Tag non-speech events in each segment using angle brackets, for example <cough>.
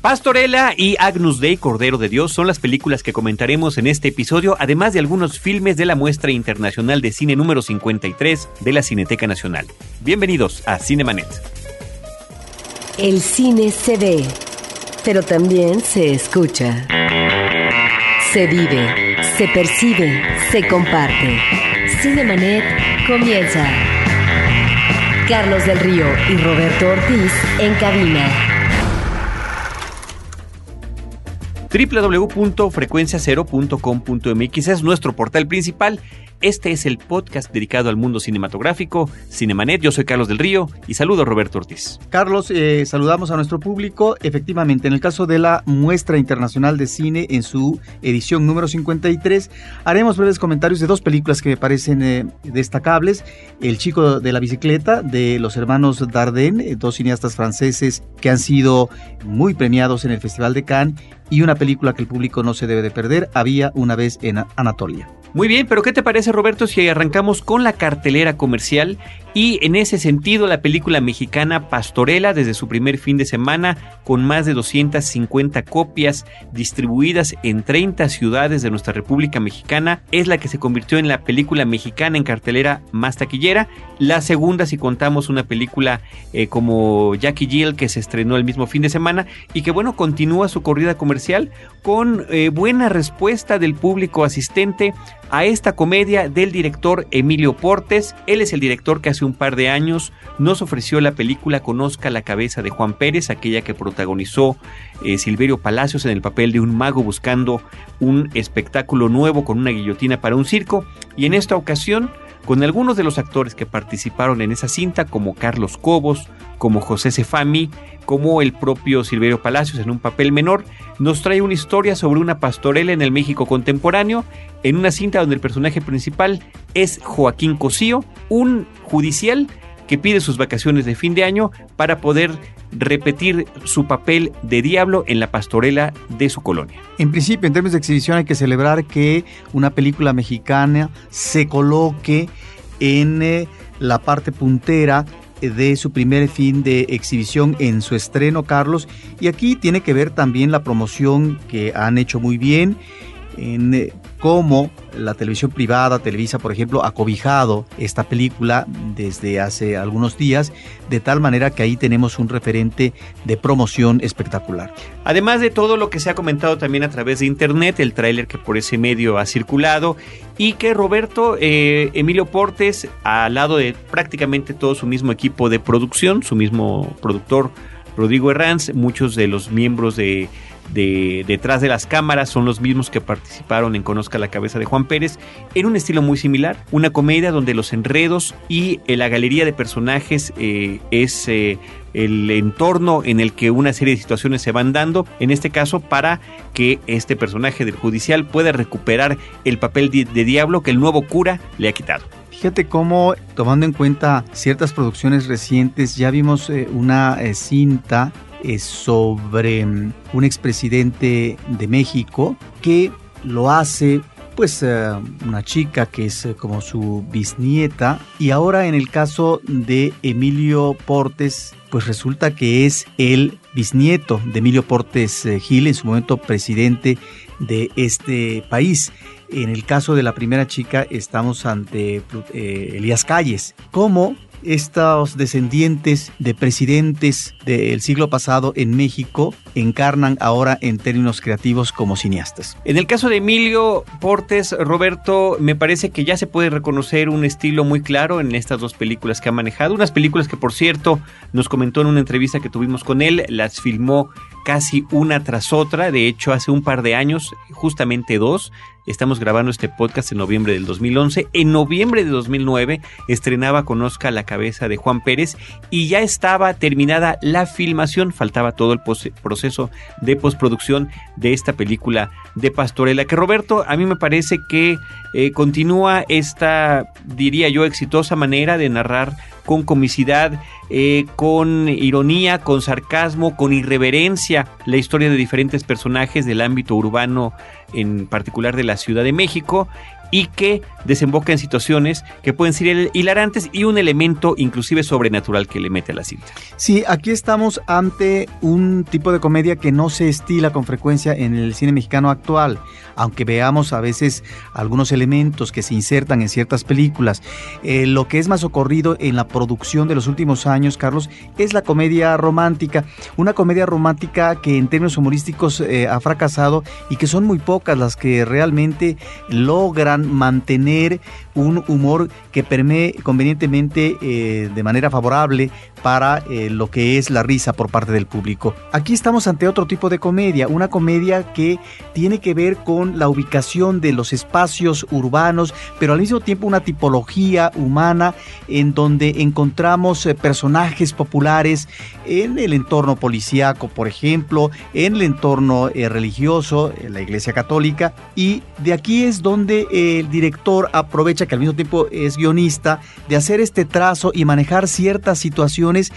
Pastorela y Agnus Dei, Cordero de Dios, son las películas que comentaremos en este episodio, además de algunos filmes de la muestra internacional de cine número 53 de la Cineteca Nacional. Bienvenidos a Cinemanet. El cine se ve, pero también se escucha. Se vive, se percibe, se comparte. Cinemanet comienza. Carlos del Río y Roberto Ortiz en cabina. www.frecuenciacero.com.mx es nuestro portal principal este es el podcast dedicado al mundo cinematográfico, Cinemanet. Yo soy Carlos del Río y saludo a Roberto Ortiz. Carlos, eh, saludamos a nuestro público. Efectivamente, en el caso de la Muestra Internacional de Cine, en su edición número 53, haremos breves comentarios de dos películas que me parecen eh, destacables. El chico de la bicicleta, de los hermanos Dardenne, eh, dos cineastas franceses que han sido muy premiados en el Festival de Cannes, y una película que el público no se debe de perder, Había una vez en Anatolia. Muy bien, pero ¿qué te parece Roberto si arrancamos con la cartelera comercial y en ese sentido la película mexicana Pastorela desde su primer fin de semana con más de 250 copias distribuidas en 30 ciudades de nuestra República Mexicana es la que se convirtió en la película mexicana en cartelera más taquillera, la segunda si contamos una película eh, como Jackie Jill que se estrenó el mismo fin de semana y que bueno continúa su corrida comercial con eh, buena respuesta del público asistente a esta comedia del director Emilio Portes. Él es el director que hace un par de años nos ofreció la película Conozca la cabeza de Juan Pérez, aquella que protagonizó eh, Silverio Palacios en el papel de un mago buscando un espectáculo nuevo con una guillotina para un circo. Y en esta ocasión, con algunos de los actores que participaron en esa cinta, como Carlos Cobos, como José Cefami, como el propio Silverio Palacios en un papel menor, nos trae una historia sobre una pastorela en el México contemporáneo, en una cinta donde el personaje principal es Joaquín Cosío, un judicial que pide sus vacaciones de fin de año para poder repetir su papel de diablo en la pastorela de su colonia. En principio, en términos de exhibición, hay que celebrar que una película mexicana se coloque en eh, la parte puntera de su primer fin de exhibición en su estreno, Carlos. Y aquí tiene que ver también la promoción que han hecho muy bien en eh, cómo la televisión privada, Televisa, por ejemplo, ha cobijado esta película desde hace algunos días, de tal manera que ahí tenemos un referente de promoción espectacular. Además de todo lo que se ha comentado también a través de internet, el tráiler que por ese medio ha circulado y que Roberto eh, Emilio Portes, al lado de prácticamente todo su mismo equipo de producción, su mismo productor Rodrigo Herranz, muchos de los miembros de de detrás de las cámaras son los mismos que participaron en Conozca la cabeza de Juan Pérez, en un estilo muy similar, una comedia donde los enredos y eh, la galería de personajes eh, es eh, el entorno en el que una serie de situaciones se van dando, en este caso para que este personaje del judicial pueda recuperar el papel de, de diablo que el nuevo cura le ha quitado. Fíjate cómo, tomando en cuenta ciertas producciones recientes, ya vimos una cinta es sobre mm, un expresidente de México que lo hace pues eh, una chica que es eh, como su bisnieta y ahora en el caso de Emilio Portes pues resulta que es el bisnieto de Emilio Portes eh, Gil en su momento presidente de este país. En el caso de la primera chica estamos ante Elías Calles. ¿Cómo estos descendientes de presidentes del siglo pasado en México encarnan ahora en términos creativos como cineastas. En el caso de Emilio Portes, Roberto, me parece que ya se puede reconocer un estilo muy claro en estas dos películas que ha manejado. Unas películas que, por cierto, nos comentó en una entrevista que tuvimos con él, las filmó casi una tras otra. De hecho, hace un par de años, justamente dos, Estamos grabando este podcast en noviembre del 2011. En noviembre de 2009 estrenaba Conozca la cabeza de Juan Pérez y ya estaba terminada la filmación. Faltaba todo el proceso de postproducción de esta película de Pastorela. Que Roberto, a mí me parece que eh, continúa esta, diría yo, exitosa manera de narrar con comicidad, eh, con ironía, con sarcasmo, con irreverencia la historia de diferentes personajes del ámbito urbano, en particular de la Ciudad de México, y que desemboca en situaciones que pueden ser hilarantes y un elemento inclusive sobrenatural que le mete a la cinta. Sí, aquí estamos ante un tipo de comedia que no se estila con frecuencia en el cine mexicano actual, aunque veamos a veces algunos elementos que se insertan en ciertas películas. Eh, lo que es más ocurrido en la producción de los últimos años, Carlos, es la comedia romántica, una comedia romántica que en términos humorísticos eh, ha fracasado y que son muy pocas las que realmente logran mantener un humor que permee convenientemente eh, de manera favorable para eh, lo que es la risa por parte del público. Aquí estamos ante otro tipo de comedia, una comedia que tiene que ver con la ubicación de los espacios urbanos, pero al mismo tiempo una tipología humana en donde encontramos eh, personajes populares en el entorno policíaco, por ejemplo, en el entorno religioso, en la Iglesia Católica, y de aquí es donde el director aprovecha que al mismo tiempo es guionista, de hacer este trazo y manejar ciertas situaciones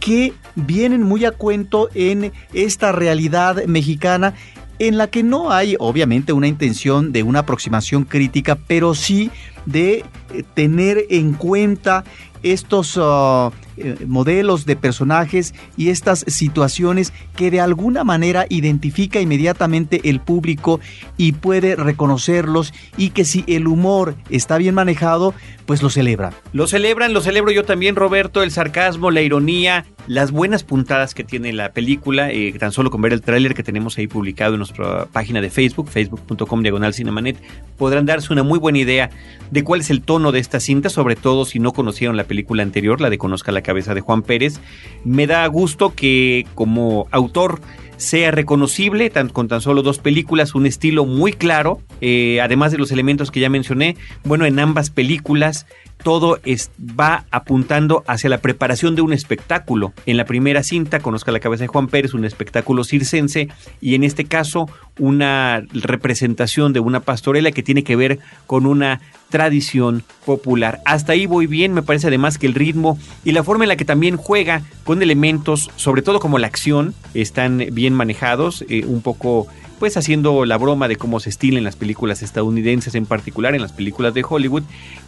que vienen muy a cuento en esta realidad mexicana en la que no hay obviamente una intención de una aproximación crítica, pero sí de tener en cuenta estos uh, eh, modelos de personajes y estas situaciones que de alguna manera identifica inmediatamente el público y puede reconocerlos y que si el humor está bien manejado, pues lo celebra. Lo celebran, lo celebro yo también, Roberto, el sarcasmo, la ironía, las buenas puntadas que tiene la película, eh, tan solo con ver el tráiler que tenemos ahí publicado en nuestra página de Facebook, facebook.com diagonal cinemanet, podrán darse una muy buena idea de cuál es el tono de esta cinta, sobre todo si no conocieron la película anterior, la de Conozca la cabeza de Juan Pérez. Me da gusto que como autor sea reconocible con tan solo dos películas, un estilo muy claro, eh, además de los elementos que ya mencioné, bueno, en ambas películas todo es, va apuntando hacia la preparación de un espectáculo. En la primera cinta, Conozca la cabeza de Juan Pérez, un espectáculo circense, y en este caso una representación de una pastorela que tiene que ver con una tradición popular. Hasta ahí voy bien, me parece además que el ritmo y la forma en la que también juega con elementos, sobre todo como la acción, están bien manejados, eh, un poco pues haciendo la broma de cómo se estilen las películas estadounidenses, en particular en las películas de Hollywood.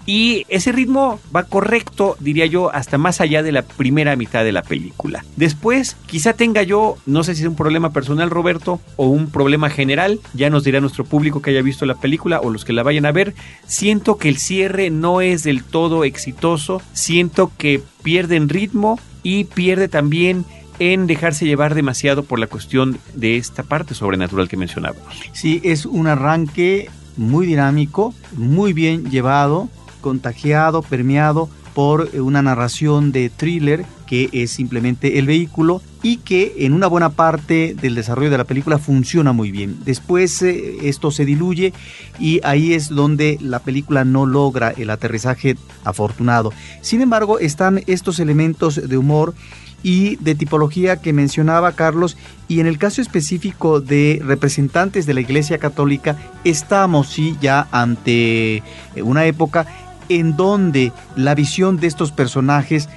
Y ese ritmo va correcto, diría yo, hasta más allá de la primera mitad de la película. Después, quizá tenga yo, no sé si es un problema personal, Roberto, o un problema general, ya nos dirá nuestro público que haya visto la película o los que la vayan a ver. Siento que el cierre no es del todo exitoso, siento que pierde en ritmo y pierde también en dejarse llevar demasiado por la cuestión de esta parte sobrenatural que mencionábamos. Sí, es un arranque muy dinámico, muy bien llevado, contagiado, permeado por una narración de thriller que es simplemente el vehículo y que en una buena parte del desarrollo de la película funciona muy bien. Después eh, esto se diluye y ahí es donde la película no logra el aterrizaje afortunado. Sin embargo, están estos elementos de humor y de tipología que mencionaba Carlos y en el caso específico de representantes de la Iglesia Católica estamos sí ya ante eh, una época en donde la visión de estos personajes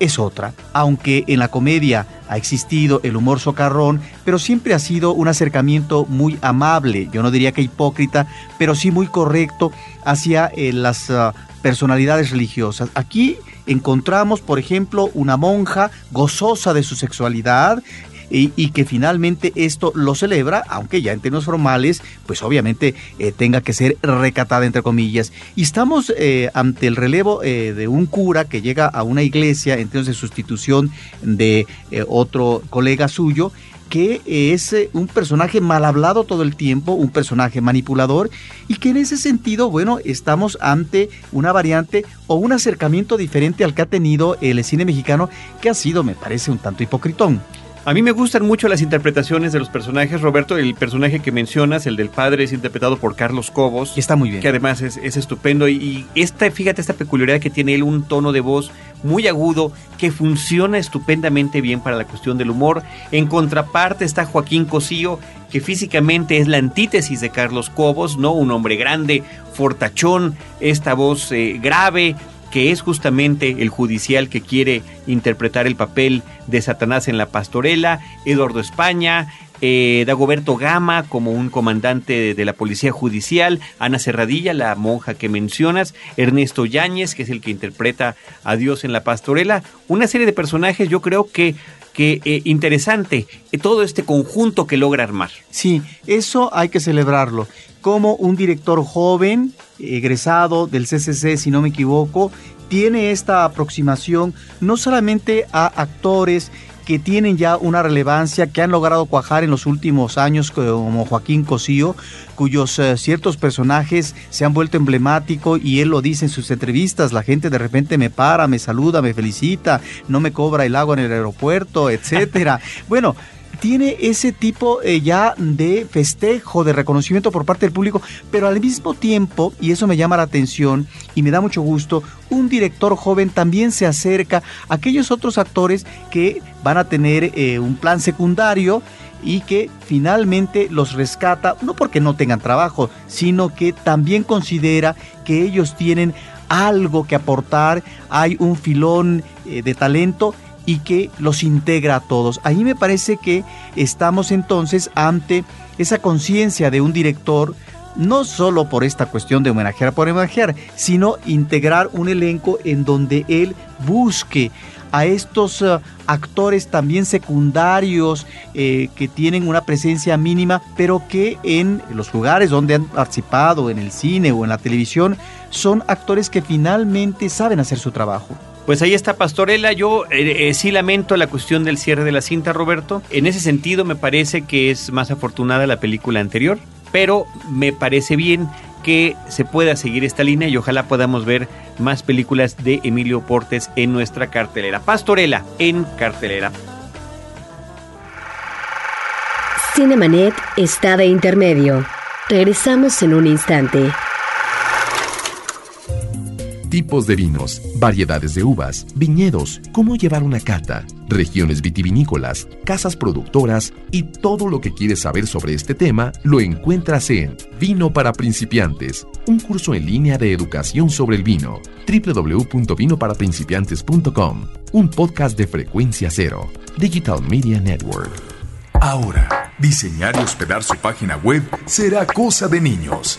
es otra, aunque en la comedia ha existido el humor socarrón, pero siempre ha sido un acercamiento muy amable, yo no diría que hipócrita, pero sí muy correcto hacia eh, las ah, personalidades religiosas. Aquí encontramos, por ejemplo, una monja gozosa de su sexualidad, y, que finalmente esto lo celebra, aunque ya en términos formales, pues obviamente eh, tenga que ser recatada entre comillas. Y estamos eh, ante el relevo eh, de un cura que llega a una iglesia en términos de sustitución de otro colega suyo que es eh, un personaje mal hablado todo el tiempo, un personaje manipulador y que en ese sentido, bueno, estamos ante una variante o un acercamiento diferente al que ha tenido el cine mexicano que ha sido, me parece, un tanto hipocritón. A mí me gustan mucho las interpretaciones de los personajes, Roberto. El personaje que mencionas, el del padre, es interpretado por Carlos Cobos. Está muy bien. Que además es, estupendo. Y, esta, fíjate, esta peculiaridad que tiene él, un tono de voz muy agudo, que funciona estupendamente bien para la cuestión del humor. En contraparte está Joaquín Cosío, que físicamente es la antítesis de Carlos Cobos, ¿no? Un hombre grande, fortachón, esta voz eh, grave, que es justamente el judicial que quiere interpretar el papel de Satanás en la pastorela, Eduardo España, eh, Dagoberto Gama como un comandante de, la Policía Judicial, Ana Serradilla, la monja que mencionas, Ernesto Yáñez, que es el que interpreta a Dios en la pastorela, una serie de personajes yo creo que que eh, interesante eh, todo este conjunto que logra armar. Sí, eso hay que celebrarlo. Como un director joven, egresado del CCC, si no me equivoco, tiene esta aproximación no solamente a actores que tienen ya una relevancia, que han logrado cuajar en los últimos años, como Joaquín Cosío, cuyos eh, ciertos personajes se han vuelto emblemáticos y él lo dice en sus entrevistas, la gente de repente me para, me saluda, me felicita, no me cobra el agua en el aeropuerto, etcétera. <laughs> bueno, tiene ese tipo eh, ya de festejo, de reconocimiento por parte del público, pero al mismo tiempo, y eso me llama la atención y me da mucho gusto, un director joven también se acerca a aquellos otros actores que van a tener eh, un plan secundario y que finalmente los rescata, no porque no tengan trabajo, sino que también considera que ellos tienen algo que aportar, hay un filón eh, de talento y que los integra a todos. Ahí me parece que estamos entonces ante esa conciencia de un director, no solo por esta cuestión de homenajear por homenajear, sino integrar un elenco en donde él busque a estos eh, actores también secundarios eh, que tienen una presencia mínima, pero que en los lugares donde han participado, en el cine o en la televisión, son actores que finalmente saben hacer su trabajo. Pues ahí está Pastorela. Yo eh, eh, sí lamento la cuestión del cierre de la cinta, Roberto. En ese sentido me parece que es más afortunada la película anterior, pero me parece bien que se pueda seguir esta línea y ojalá podamos ver más películas de Emilio Portes en nuestra cartelera. Pastorela en cartelera. Cinemanet está de intermedio. Regresamos en un instante tipos de vinos, variedades de uvas, viñedos, cómo llevar una cata, regiones vitivinícolas, casas productoras y todo lo que quieres saber sobre este tema lo encuentras en Vino para principiantes, un curso en línea de educación sobre el vino. www.vinoparaprincipiantes.com, un podcast de frecuencia cero, Digital Media Network. Ahora, diseñar y hospedar su página web será cosa de niños.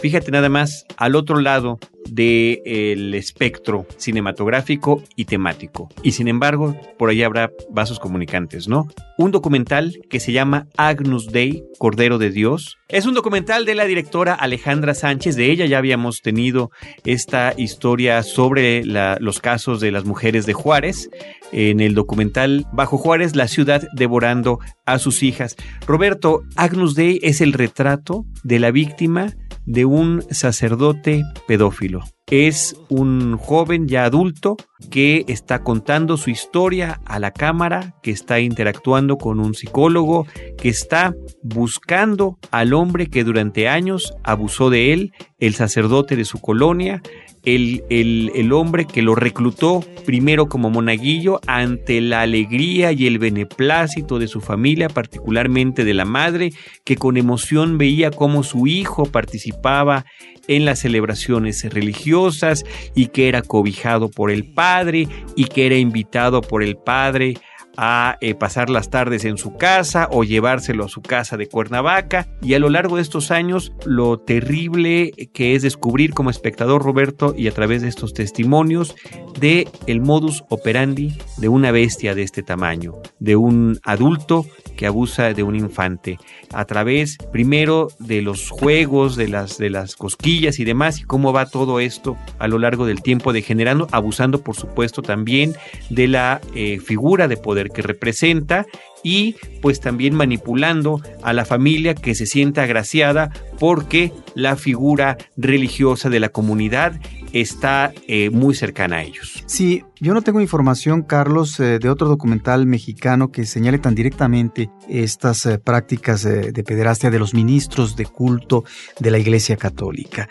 fíjate nada más, al otro lado del espectro cinematográfico y temático. Y sin embargo, por ahí habrá vasos comunicantes, ¿no? Un documental que se llama Agnus Dei, Cordero de Dios. Es un documental de la directora Alejandra Sánchez. De ella ya habíamos tenido esta historia sobre los casos de las mujeres de Juárez. En el documental Bajo Juárez, la ciudad devorando a sus hijas. Roberto, Agnus Dei es el retrato de la víctima de un sacerdote pedófilo. Es un joven ya adulto que está contando su historia a la cámara, que está interactuando con un psicólogo, que está buscando al hombre que durante años abusó de él, el sacerdote de su colonia, el, el, hombre que lo reclutó primero como monaguillo ante la alegría y el beneplácito de su familia, particularmente de la madre, que con emoción veía cómo su hijo participaba en las celebraciones religiosas y que era cobijado por el padre y que era invitado por el padre a eh, pasar las tardes en su casa o llevárselo a su casa de Cuernavaca. Y a lo largo de estos años, lo terrible que es descubrir como espectador, Roberto, y a través de estos testimonios, de el modus operandi de una bestia de este tamaño, de un adulto que abusa de un infante, a través primero de los juegos, de las, de las cosquillas y demás, y cómo va todo esto a lo largo del tiempo degenerando, abusando por supuesto también de la eh, figura de poder que representa y pues también manipulando a la familia que se sienta agraciada porque la figura religiosa de la comunidad está eh, muy cercana a ellos. Sí, yo no tengo información, Carlos, eh, de otro documental mexicano que señale tan directamente estas eh, prácticas de pederastia de los ministros de culto de la Iglesia Católica.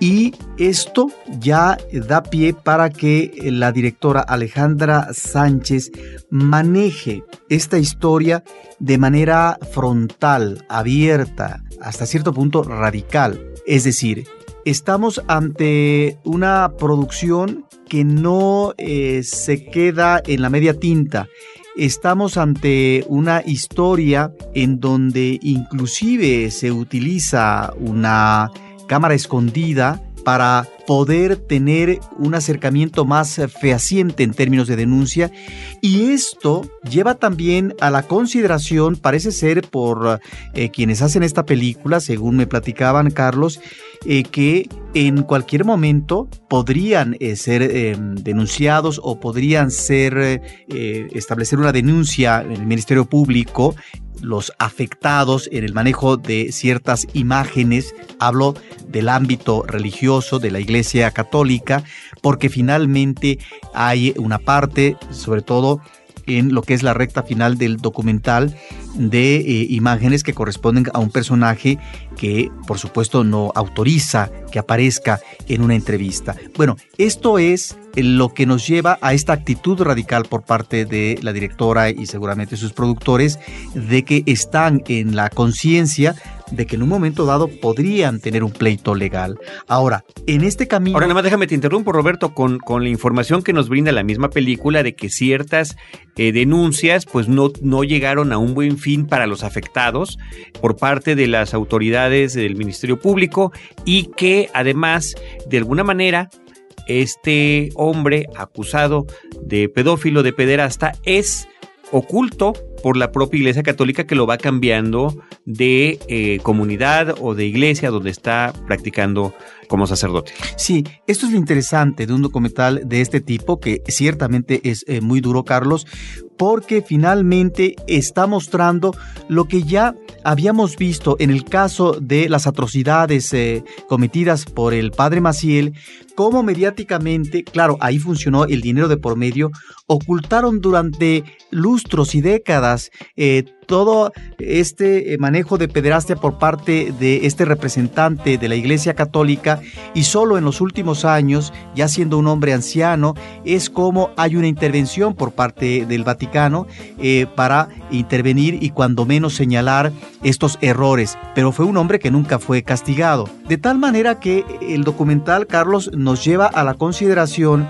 Y esto ya da pie para que la directora Alejandra Sánchez maneje esta historia de manera frontal, abierta, hasta cierto punto radical. Es decir, estamos ante una producción que no eh, se queda en la media tinta. Estamos ante una historia en donde inclusive se utiliza una cámara escondida para poder tener un acercamiento más fehaciente en términos de denuncia y esto lleva también a la consideración, parece ser por eh, quienes hacen esta película, según me platicaban Carlos, eh, que en cualquier momento podrían eh, ser denunciados o podrían ser establecer una denuncia en el Ministerio Público los afectados en el manejo de ciertas imágenes, hablo del ámbito religioso de la Iglesia Católica, porque finalmente hay una parte, sobre todo en lo que es la recta final del documental de eh, imágenes que corresponden a un personaje que por supuesto no autoriza que aparezca en una entrevista. Bueno, esto es lo que nos lleva a esta actitud radical por parte de la directora y seguramente sus productores de que están en la conciencia de que en un momento dado podrían tener un pleito legal. Ahora, en este camino... Ahora nada más déjame te interrumpo, Roberto, con, con la información que nos brinda la misma película de que ciertas eh, denuncias pues no, no llegaron a un buen fin para los afectados por parte de las autoridades del Ministerio Público y que además, de alguna manera, este hombre acusado de pedófilo, de pederasta, es oculto por la propia Iglesia Católica que lo va cambiando de eh, comunidad o de iglesia donde está practicando como sacerdote. Sí, esto es lo interesante de un documental de este tipo, que ciertamente es eh, muy duro, Carlos, porque finalmente está mostrando lo que ya habíamos visto en el caso de las atrocidades eh, cometidas por el padre Maciel, cómo mediáticamente, claro, ahí funcionó el dinero de por medio, ocultaron durante lustros y décadas eh, todo este eh, manejo de pederastia por parte de este representante de la Iglesia Católica y solo en los últimos años, ya siendo un hombre anciano, es como hay una intervención por parte del Vaticano eh, para intervenir y cuando menos señalar estos errores, pero fue un hombre que nunca fue castigado. De tal manera que el documental, Carlos, nos lleva a la consideración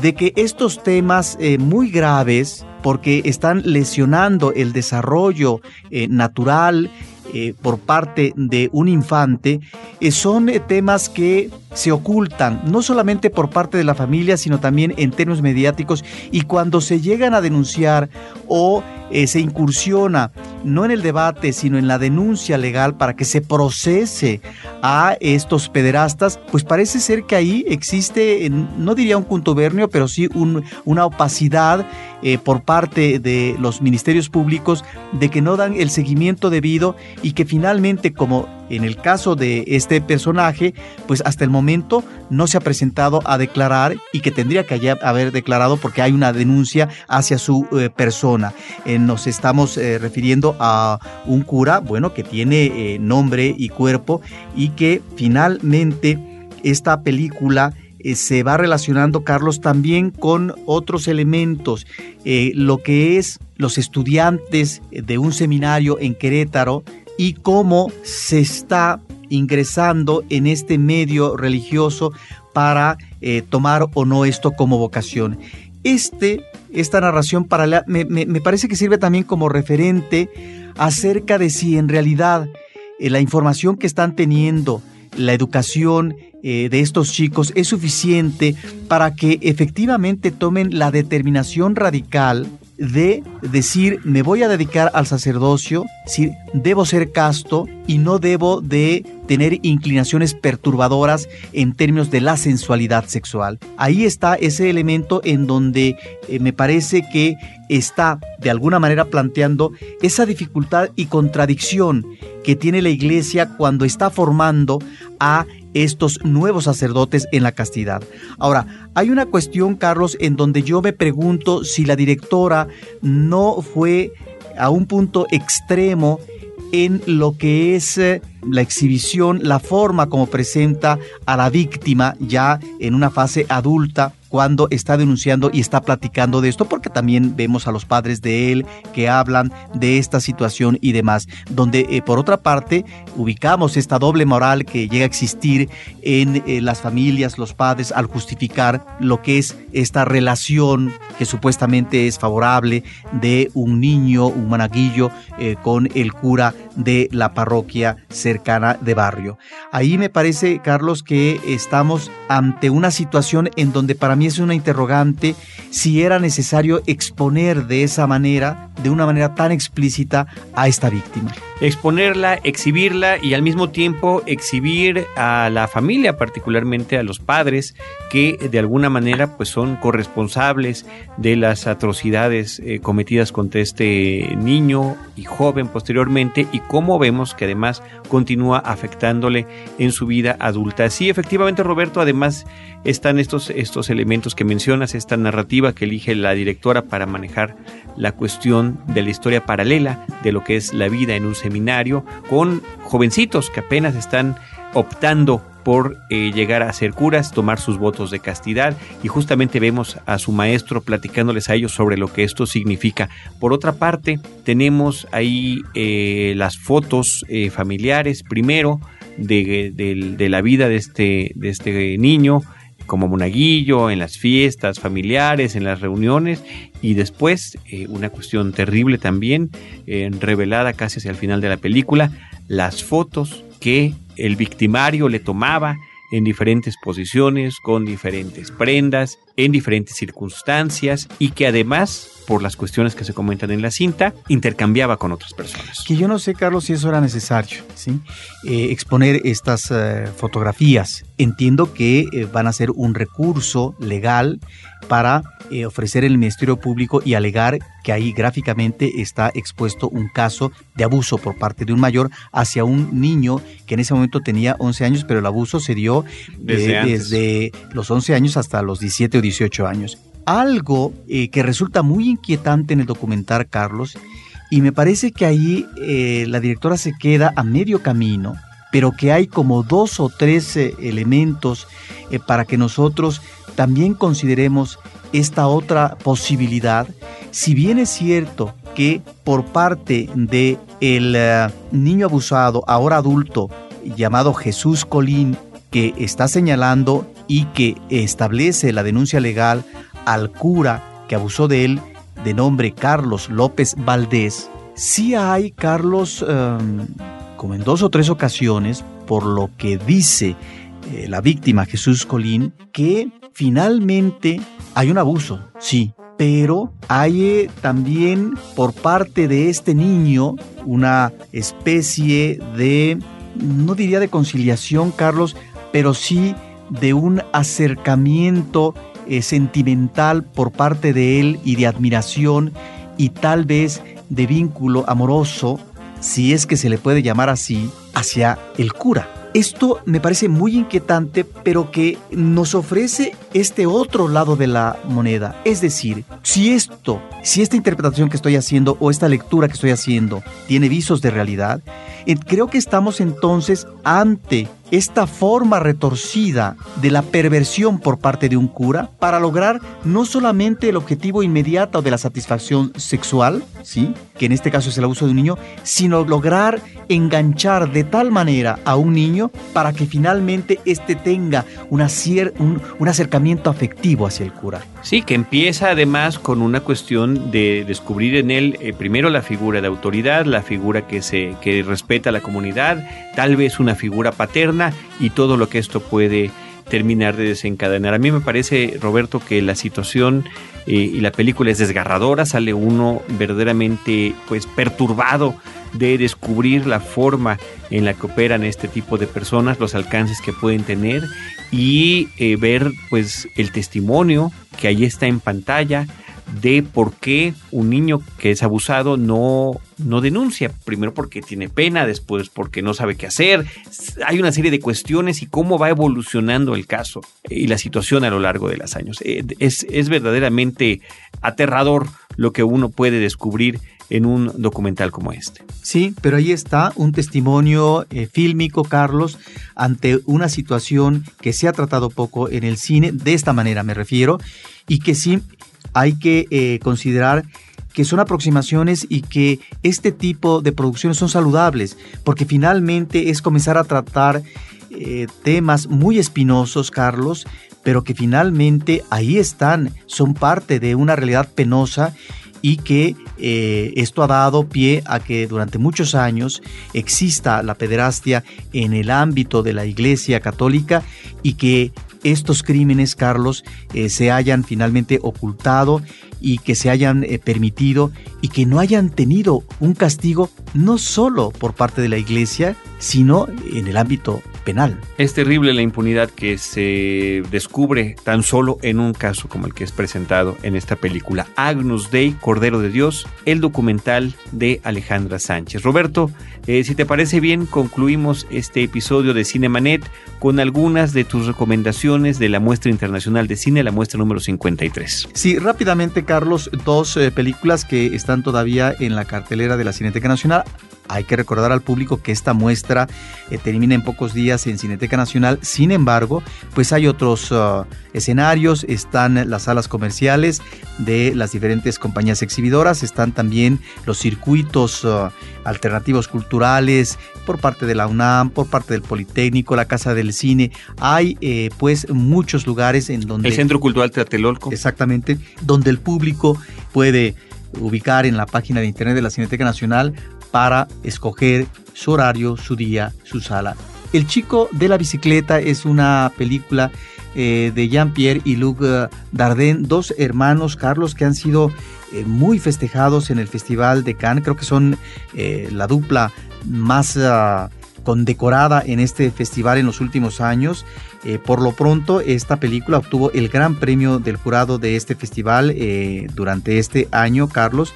de que estos temas eh, muy graves, porque están lesionando el desarrollo eh, natural eh, por parte de un infante, son temas que se ocultan, no solamente por parte de la familia, sino también en términos mediáticos, y cuando se llegan a denunciar o se incursiona no en el debate, sino en la denuncia legal para que se procese a estos pederastas, pues parece ser que ahí existe, no diría un contubernio, pero sí una opacidad eh, por parte de los ministerios públicos de que no dan el seguimiento debido y que finalmente, como en el caso de este personaje, pues hasta el momento no se ha presentado a declarar y que tendría que haber declarado porque hay una denuncia hacia su eh, persona. Eh, nos estamos refiriendo a un cura, bueno, que tiene nombre y cuerpo y que finalmente esta película eh, se va relacionando, Carlos, también con otros elementos, eh, lo que es los estudiantes de un seminario en Querétaro y cómo se está ingresando en este medio religioso para eh, tomar o no esto como vocación. Este, esta narración paralela me, me parece que sirve también como referente acerca de si en realidad la información que están teniendo, la educación eh, de estos chicos es suficiente para que efectivamente tomen la determinación radical de decir me voy a dedicar al sacerdocio, si debo ser casto y no debo de tener inclinaciones perturbadoras en términos de la sensualidad sexual. Ahí está ese elemento en donde eh, me parece que está de alguna manera planteando esa dificultad y contradicción que tiene la iglesia cuando está formando a estos nuevos sacerdotes en la castidad. Ahora, hay una cuestión, Carlos, en donde yo me pregunto si la directora no fue a un punto extremo en lo que es eh, la exhibición, la forma como presenta a la víctima ya en una fase adulta cuando está denunciando y está platicando de esto, porque también vemos a los padres de él que hablan de esta situación y demás, donde eh, por otra parte ubicamos esta doble moral que llega a existir en eh, las familias, los padres, al justificar lo que es esta relación que supuestamente es favorable de un niño, un managuillo, eh, con el cura de la parroquia cercana de barrio. Ahí me parece, Carlos, que estamos ante una situación en donde para mí es una interrogante si era necesario exponer de esa manera, de una manera tan explícita, a esta víctima exponerla, exhibirla y al mismo tiempo exhibir a la familia, particularmente a los padres, que de alguna manera pues son corresponsables de las atrocidades eh, cometidas contra este niño y joven posteriormente y cómo vemos que además continúa afectándole en su vida adulta. Sí, efectivamente Roberto, además están estos, estos elementos que mencionas, esta narrativa que elige la directora para manejar la cuestión de la historia paralela de lo que es la vida en un seminario con jovencitos que apenas están optando por eh, llegar a ser curas, tomar sus votos de castidad y justamente vemos a su maestro platicándoles a ellos sobre lo que esto significa. Por otra parte, tenemos ahí eh, las fotos eh, familiares primero de, de, la vida de este, de este niño, como monaguillo, en las fiestas familiares, en las reuniones y después eh, una cuestión terrible también, eh, revelada casi hacia el final de la película, las fotos que el victimario le tomaba en diferentes posiciones, con diferentes prendas, en diferentes circunstancias y que además, por las cuestiones que se comentan en la cinta, intercambiaba con otras personas. Que yo no sé, Carlos, si eso era necesario, ¿sí? Eh, exponer estas eh, fotografías. Entiendo que eh, van a ser un recurso legal para ofrecer el Ministerio Público y alegar que ahí gráficamente está expuesto un caso de abuso por parte de un mayor hacia un niño que en ese momento tenía 11 años, pero el abuso se dio desde, desde los 11 años hasta los 17 o 18 años. Algo eh, que resulta muy inquietante en el documental, Carlos, y me parece que ahí eh, la directora se queda a medio camino, pero que hay como dos o tres eh, elementos para que nosotros también consideremos esta otra posibilidad. Si bien es cierto que por parte de el niño abusado, ahora adulto, llamado Jesús Colín, que está señalando y que establece la denuncia legal al cura que abusó de él, de nombre Carlos López Valdés, sí hay, Carlos, em, como en dos o tres ocasiones, por lo que dice eh, la víctima Jesús Colín, que finalmente hay un abuso, sí, pero hay eh, también por parte de este niño una especie de, no diría de conciliación, Carlos, pero sí de un acercamiento eh, sentimental por parte de él y de admiración y tal vez de vínculo amoroso, si es que se le puede llamar así, hacia el cura. Esto me parece muy inquietante, pero que nos ofrece este otro lado de la moneda. Es decir, si esto, si esta interpretación que estoy haciendo o esta lectura que estoy haciendo tiene visos de realidad, creo que estamos entonces ante esta forma retorcida de la perversión por parte de un cura para lograr no solamente el objetivo inmediato de la satisfacción sexual, ¿sí? que en este caso es el abuso de un niño, sino lograr enganchar de tal manera a un niño para que finalmente éste tenga una un, un acercamiento afectivo hacia el cura. Sí, que empieza además con una cuestión de descubrir en él eh, primero la figura de autoridad, la figura que, se, que respeta a la comunidad, tal vez una figura paterna, y todo lo que esto puede terminar de desencadenar. A mí me parece, Roberto, que la situación eh, y la película es desgarradora, sale uno verdaderamente pues perturbado de descubrir la forma en la que operan este tipo de personas, los alcances que pueden tener y eh, ver pues el testimonio que ahí está en pantalla, de por qué un niño que es abusado no, no denuncia. Primero porque tiene pena, después porque no sabe qué hacer. Hay una serie de cuestiones y cómo va evolucionando el caso y la situación a lo largo de los años. Eh, es, es verdaderamente aterrador lo que uno puede descubrir en un documental como este. Sí, pero ahí está un testimonio eh, fílmico, Carlos, ante una situación que se ha tratado poco en el cine, de esta manera me refiero, y que sí hay que eh, considerar que son aproximaciones y que este tipo de producciones son saludables, porque finalmente es comenzar a tratar eh, temas muy espinosos, Carlos, pero que finalmente ahí están, son parte de una realidad penosa y que eh, esto ha dado pie a que durante muchos años exista la pederastia en el ámbito de la Iglesia Católica y que estos crímenes, Carlos, eh, se hayan finalmente ocultado y que se hayan eh, permitido y que no hayan tenido un castigo no solo por parte de la Iglesia, sino en el ámbito penal. Es terrible la impunidad que se descubre tan solo en un caso como el que es presentado en esta película. Agnus Dei, Cordero de Dios, el documental de Alejandra Sánchez. Roberto, eh, si te parece bien, concluimos este episodio de Cinemanet con algunas de tus recomendaciones de la muestra internacional de cine, la muestra número 53. Sí, rápidamente, Carlos, dos eh, películas que están todavía en la cartelera de la Cineteca Nacional. Hay que recordar al público que esta muestra eh, termina en pocos días en Cineteca Nacional. Sin embargo, pues hay otros uh, escenarios, están las salas comerciales de las diferentes compañías exhibidoras, están también los circuitos uh, alternativos culturales por parte de la UNAM, por parte del Politécnico, la Casa del Cine. Hay eh, pues muchos lugares en donde... El Centro Cultural Tlatelolco. Exactamente, donde el público puede ubicar en la página de internet de la Cineteca Nacional para escoger su horario, su día, su sala. El chico de la bicicleta es una película eh, de Jean-Pierre y Luc eh, Dardenne, dos hermanos, Carlos, que han sido eh, muy festejados en el Festival de Cannes. Creo que son la dupla más uh, condecorada en este festival en los últimos años. por lo pronto, esta película obtuvo el gran premio del jurado de este festival durante este año, Carlos.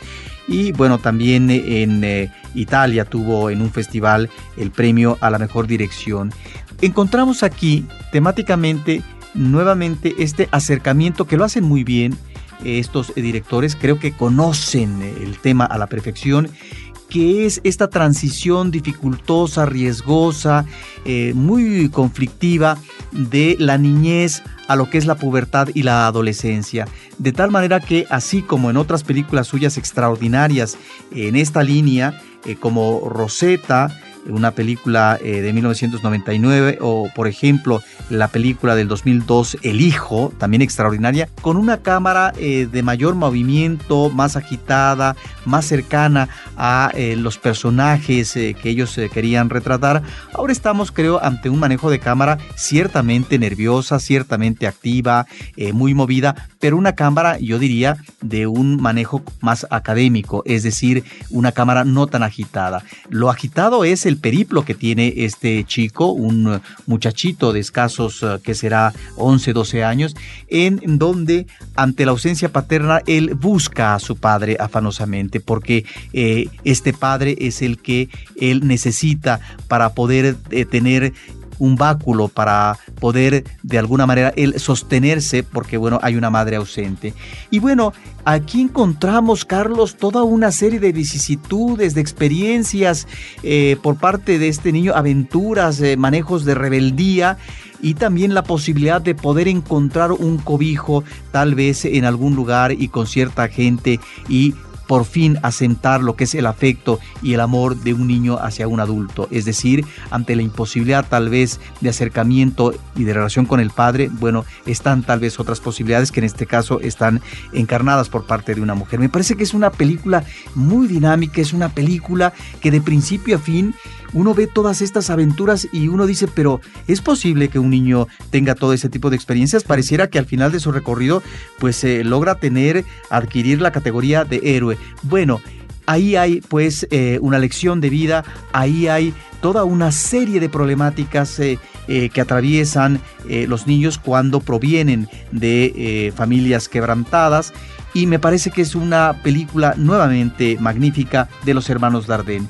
Y bueno, también en eh, Italia tuvo en un festival el premio a la mejor dirección. Encontramos aquí temáticamente nuevamente este acercamiento que lo hacen muy bien estos directores, creo que conocen el tema a la perfección que es esta transición dificultosa, riesgosa, eh, muy conflictiva de la niñez a lo que es la pubertad y la adolescencia. De tal manera que, así como en otras películas suyas extraordinarias en esta línea, eh, como Rosetta, una película eh, de 1999 o por ejemplo la película del 2002 El Hijo, también extraordinaria, con una cámara eh, de mayor movimiento, más agitada, más cercana a eh, los personajes que ellos querían retratar. Ahora estamos creo ante un manejo de cámara ciertamente nerviosa, ciertamente activa, muy movida, pero una cámara yo diría de un manejo más académico, es decir, una cámara no tan agitada. Lo agitado es el periplo que tiene este chico, un muchachito de escasos eh, que será 11, 12 años, en donde ante la ausencia paterna él busca a su padre afanosamente porque eh, este padre es el que él necesita para poder eh, tener un báculo para poder de alguna manera él sostenerse porque bueno hay una madre ausente. Y bueno aquí encontramos Carlos toda una serie de vicisitudes de experiencias eh, por parte de este niño aventuras eh, manejos de rebeldía y también la posibilidad de poder encontrar un cobijo tal vez en algún lugar y con cierta gente y por fin asentar lo que es el afecto y el amor de un niño hacia un adulto. Es decir, ante la imposibilidad tal vez de acercamiento y de relación con el padre, bueno, están tal vez otras posibilidades que en este caso están encarnadas por parte de una mujer. Me parece que es una película muy dinámica, es una película que de principio a fin uno ve todas estas aventuras y uno dice, pero ¿es posible que un niño tenga todo ese tipo de experiencias? Pareciera que al final de su recorrido pues se logra tener, adquirir la categoría de héroe. Bueno, ahí hay pues eh, una lección de vida, ahí hay toda una serie de problemáticas eh, eh, que atraviesan los niños cuando provienen de familias quebrantadas y me parece que es una película nuevamente magnífica de los hermanos Dardenne.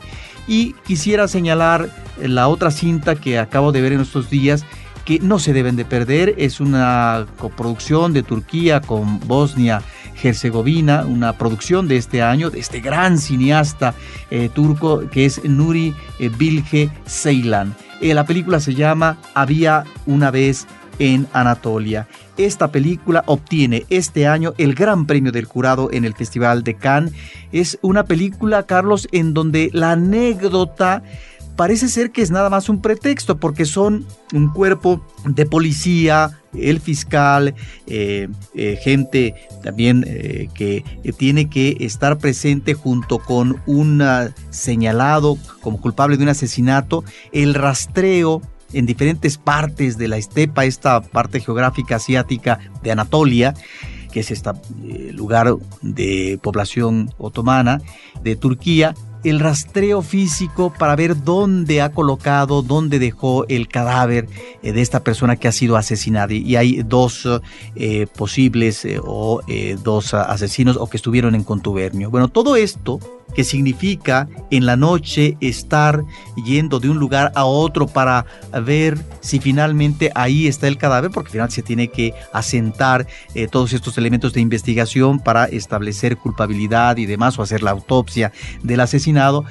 Y quisiera señalar la otra cinta que acabo de ver en estos días que no se deben de perder. Es una coproducción de Turquía con Bosnia Herzegovina, una producción de este año, de este gran cineasta eh, turco que es Nuri eh, Bilge Ceylan. Eh, la película se llama Había una vez en Anatolia. Esta película obtiene este año el Gran Premio del Jurado en el Festival de Cannes. Es una película, Carlos, en donde la anécdota parece ser que es nada más un pretexto porque son un cuerpo de policía, el fiscal, eh, eh, gente también eh, que tiene que estar presente junto con un señalado como culpable de un asesinato, el rastreo en diferentes partes de la estepa, esta parte geográfica asiática de Anatolia, que es este lugar de población otomana de Turquía, el rastreo físico para ver dónde ha colocado, dónde dejó el cadáver eh, de esta persona que ha sido asesinada. Y hay dos eh, posibles o dos asesinos o que estuvieron en contubernio. Bueno, todo esto que significa en la noche estar yendo de un lugar a otro para ver si finalmente ahí está el cadáver, porque al final se tiene que asentar eh, todos estos elementos de investigación para establecer culpabilidad y demás, o hacer la autopsia del asesinado.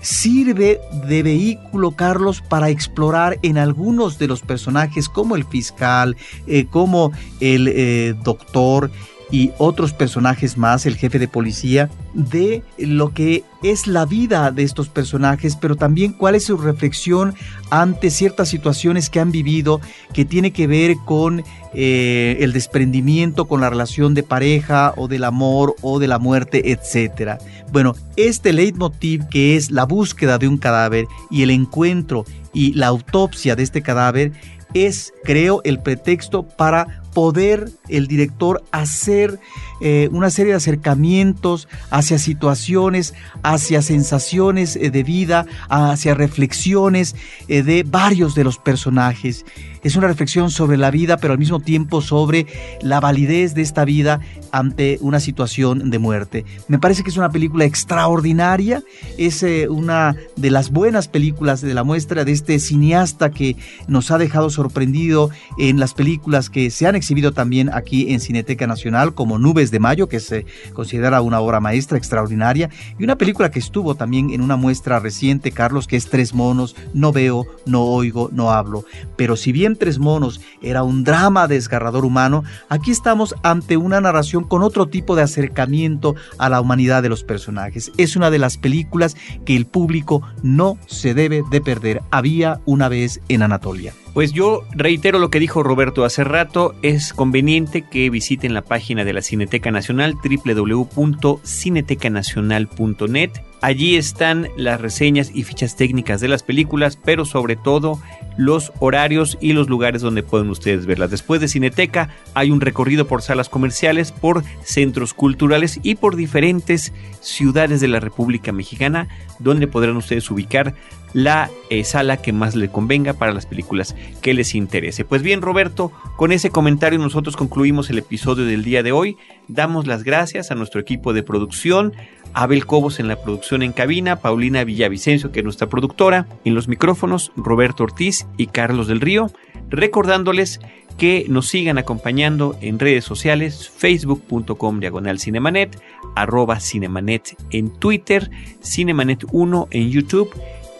Sirve de vehículo, Carlos, para explorar en algunos de los personajes, como el fiscal, eh, como el eh, doctor, y otros personajes más, el jefe de policía, de lo que es la vida de estos personajes, pero también cuál es su reflexión ante ciertas situaciones que han vivido que tiene que ver con eh, el desprendimiento, con la relación de pareja o del amor o de la muerte, etc. Bueno, este leitmotiv que es la búsqueda de un cadáver y el encuentro y la autopsia de este cadáver es, creo, el pretexto para poder el director hacer eh, una serie de acercamientos hacia situaciones, hacia sensaciones eh, de vida, hacia reflexiones eh, de varios de los personajes. Es una reflexión sobre la vida, pero al mismo tiempo sobre la validez de esta vida ante una situación de muerte. Me parece que es una película extraordinaria, es una de las buenas películas de la muestra de este cineasta que nos ha dejado sorprendido en las películas que se han exhibido también aquí en Cineteca Nacional, como Nubes de Mayo, que se considera una obra maestra extraordinaria, y una película que estuvo también en una muestra reciente, Carlos, que es Tres Monos, No veo, no oigo, no hablo. Pero si bien Tres Monos era un drama desgarrador humano, aquí estamos ante una narración con otro tipo de acercamiento a la humanidad de los personajes. Es una de las películas que el público no se debe de perder. Había una vez en Anatolia. Pues yo reitero lo que dijo Roberto hace rato, es conveniente que visiten la página de la Cineteca Nacional www.cinetecanacional.net. Allí están las reseñas y fichas técnicas de las películas, pero sobre todo los horarios y los lugares donde pueden ustedes verlas. Después de Cineteca hay un recorrido por salas comerciales, por centros culturales y por diferentes ciudades de la República Mexicana donde podrán ustedes ubicar la eh, sala que más le convenga para las películas que les interese. Pues bien, Roberto, con ese comentario nosotros concluimos el episodio del día de hoy. Damos las gracias a nuestro equipo de producción, Abel Cobos en la producción en cabina, Paulina Villavicencio, que es nuestra productora, en los micrófonos, Roberto Ortiz y Carlos del Río, recordándoles que nos sigan acompañando en redes sociales, facebook.com diagonal cinemanet, arroba cinemanet en Twitter, cinemanet1 en YouTube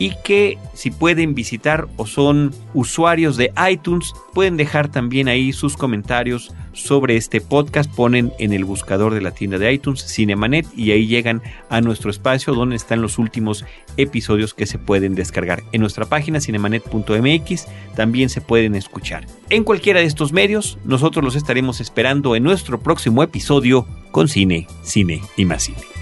y que si pueden visitar o son usuarios de iTunes, pueden dejar también ahí sus comentarios sobre este podcast. Ponen en el buscador de la tienda de iTunes Cinemanet y ahí llegan a nuestro espacio donde están los últimos episodios que se pueden descargar. En nuestra página cinemanet.mx también se pueden escuchar. En cualquiera de estos medios, nosotros los estaremos esperando en nuestro próximo episodio con cine, cine y más cine.